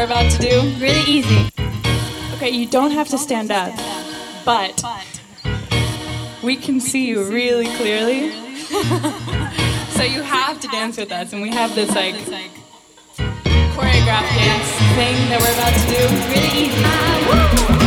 we're about to do. Really easy. Okay, you don't have to stand up, but we can see you really clearly. so you have to dance with us, and we have this like choreographed dance thing that we're about to do. Really easy. Ah,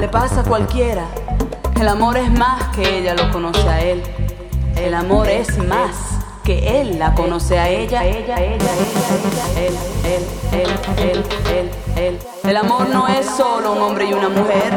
le pasa a cualquiera. El amor es más que ella lo conoce a él. El amor es más que él la conoce a ella, ella, ella, ella, él, él, él, él, él, él. El amor no es solo un hombre y una mujer.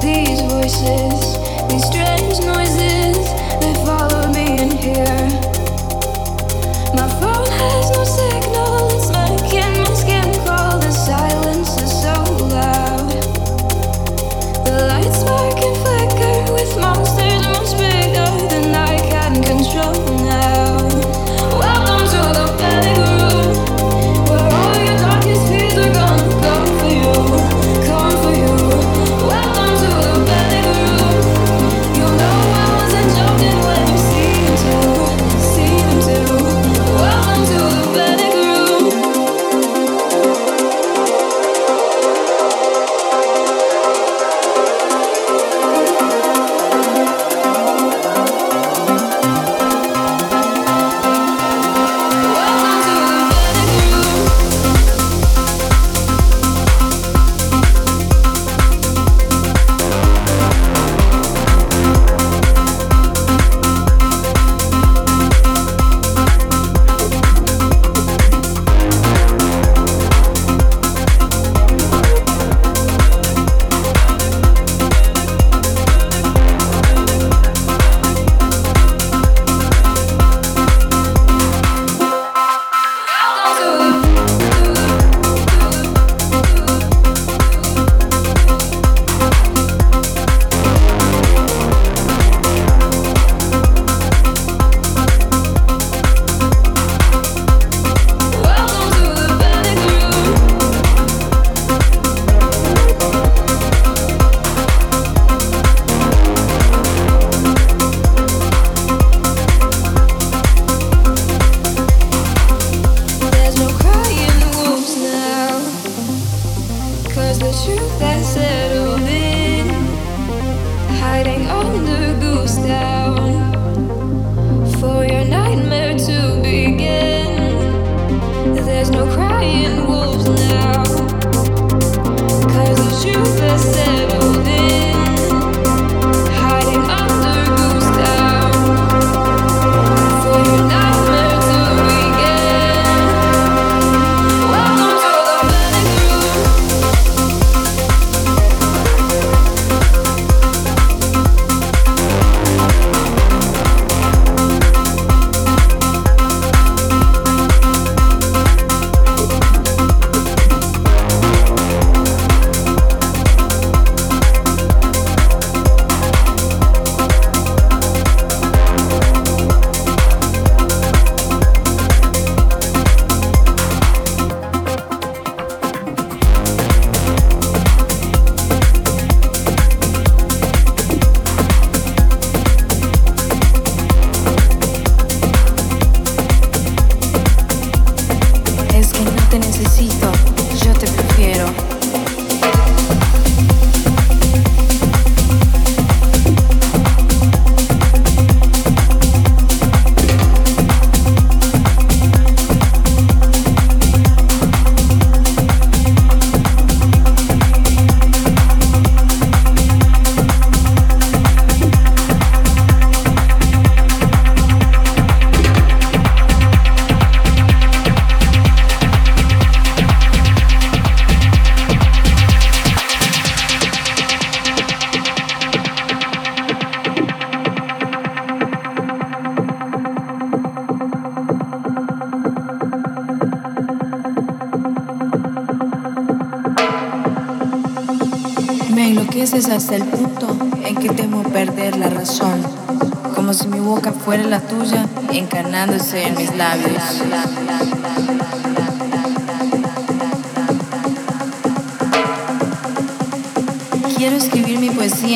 these voices, these strange noises they follow me in here.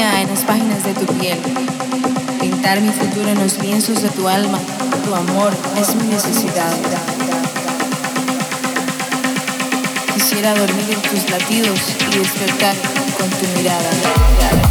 En las páginas de tu piel, pintar mi futuro en los lienzos de tu alma. Tu amor es mi necesidad. Quisiera dormir en tus latidos y despertar con tu mirada.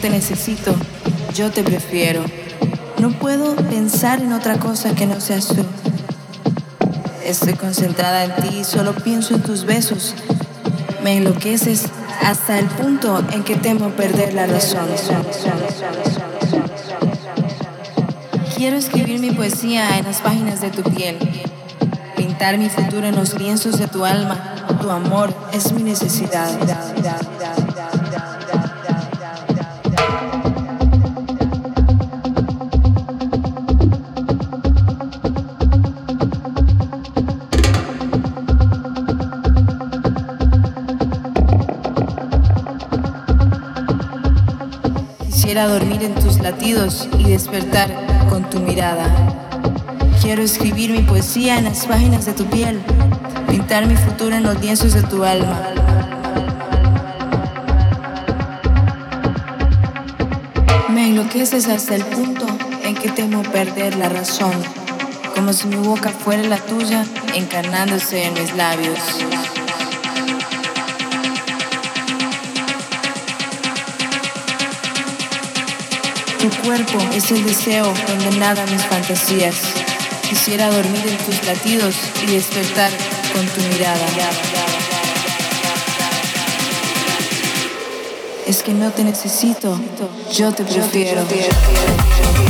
Te necesito, yo te prefiero. No puedo pensar en otra cosa que no seas tú. Estoy concentrada en ti y solo pienso en tus besos. Me enloqueces hasta el punto en que temo perder la razón. Quiero escribir mi poesía en las páginas de tu piel, pintar mi futuro en los lienzos de tu alma. Tu amor es mi necesidad. Dormir en tus latidos y despertar con tu mirada. Quiero escribir mi poesía en las páginas de tu piel, pintar mi futuro en los lienzos de tu alma. Me enloqueces hasta el punto en que temo perder la razón, como si mi boca fuera la tuya, encarnándose en mis labios. Tu cuerpo es el deseo donde nada mis fantasías. Quisiera dormir en tus latidos y despertar con tu mirada. Es que no te necesito, yo te prefiero. nothing for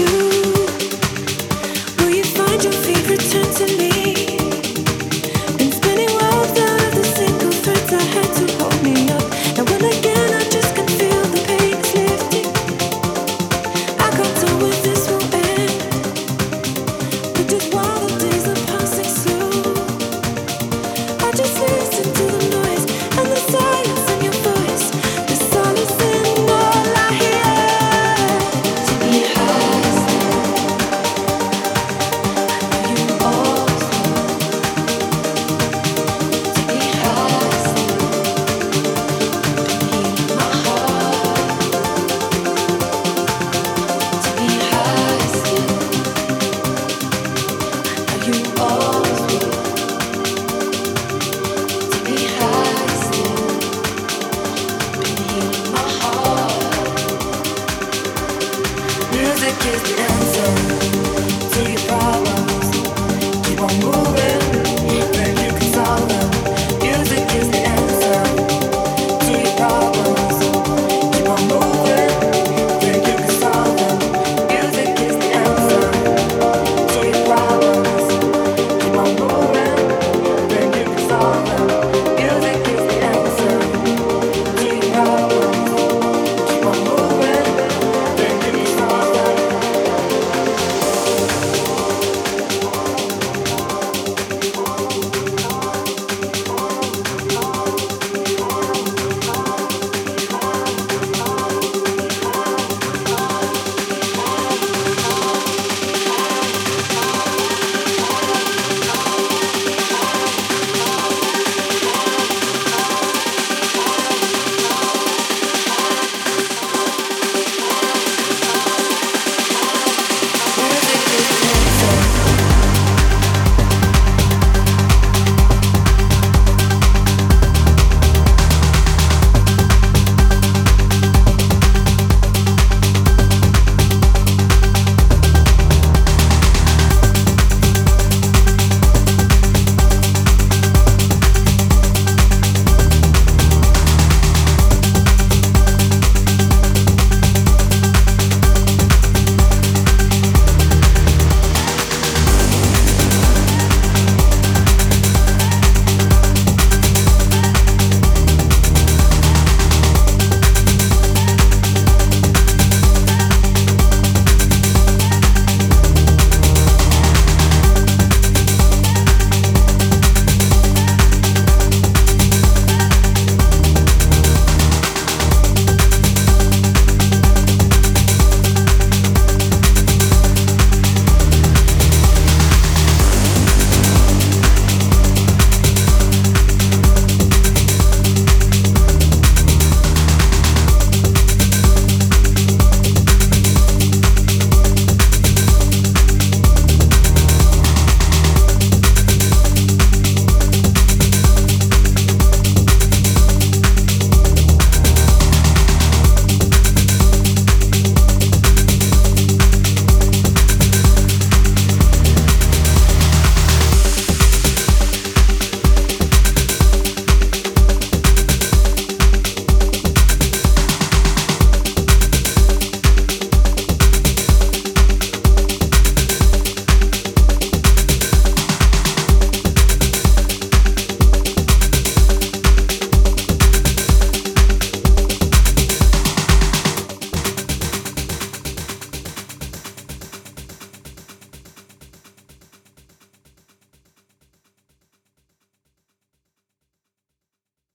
you.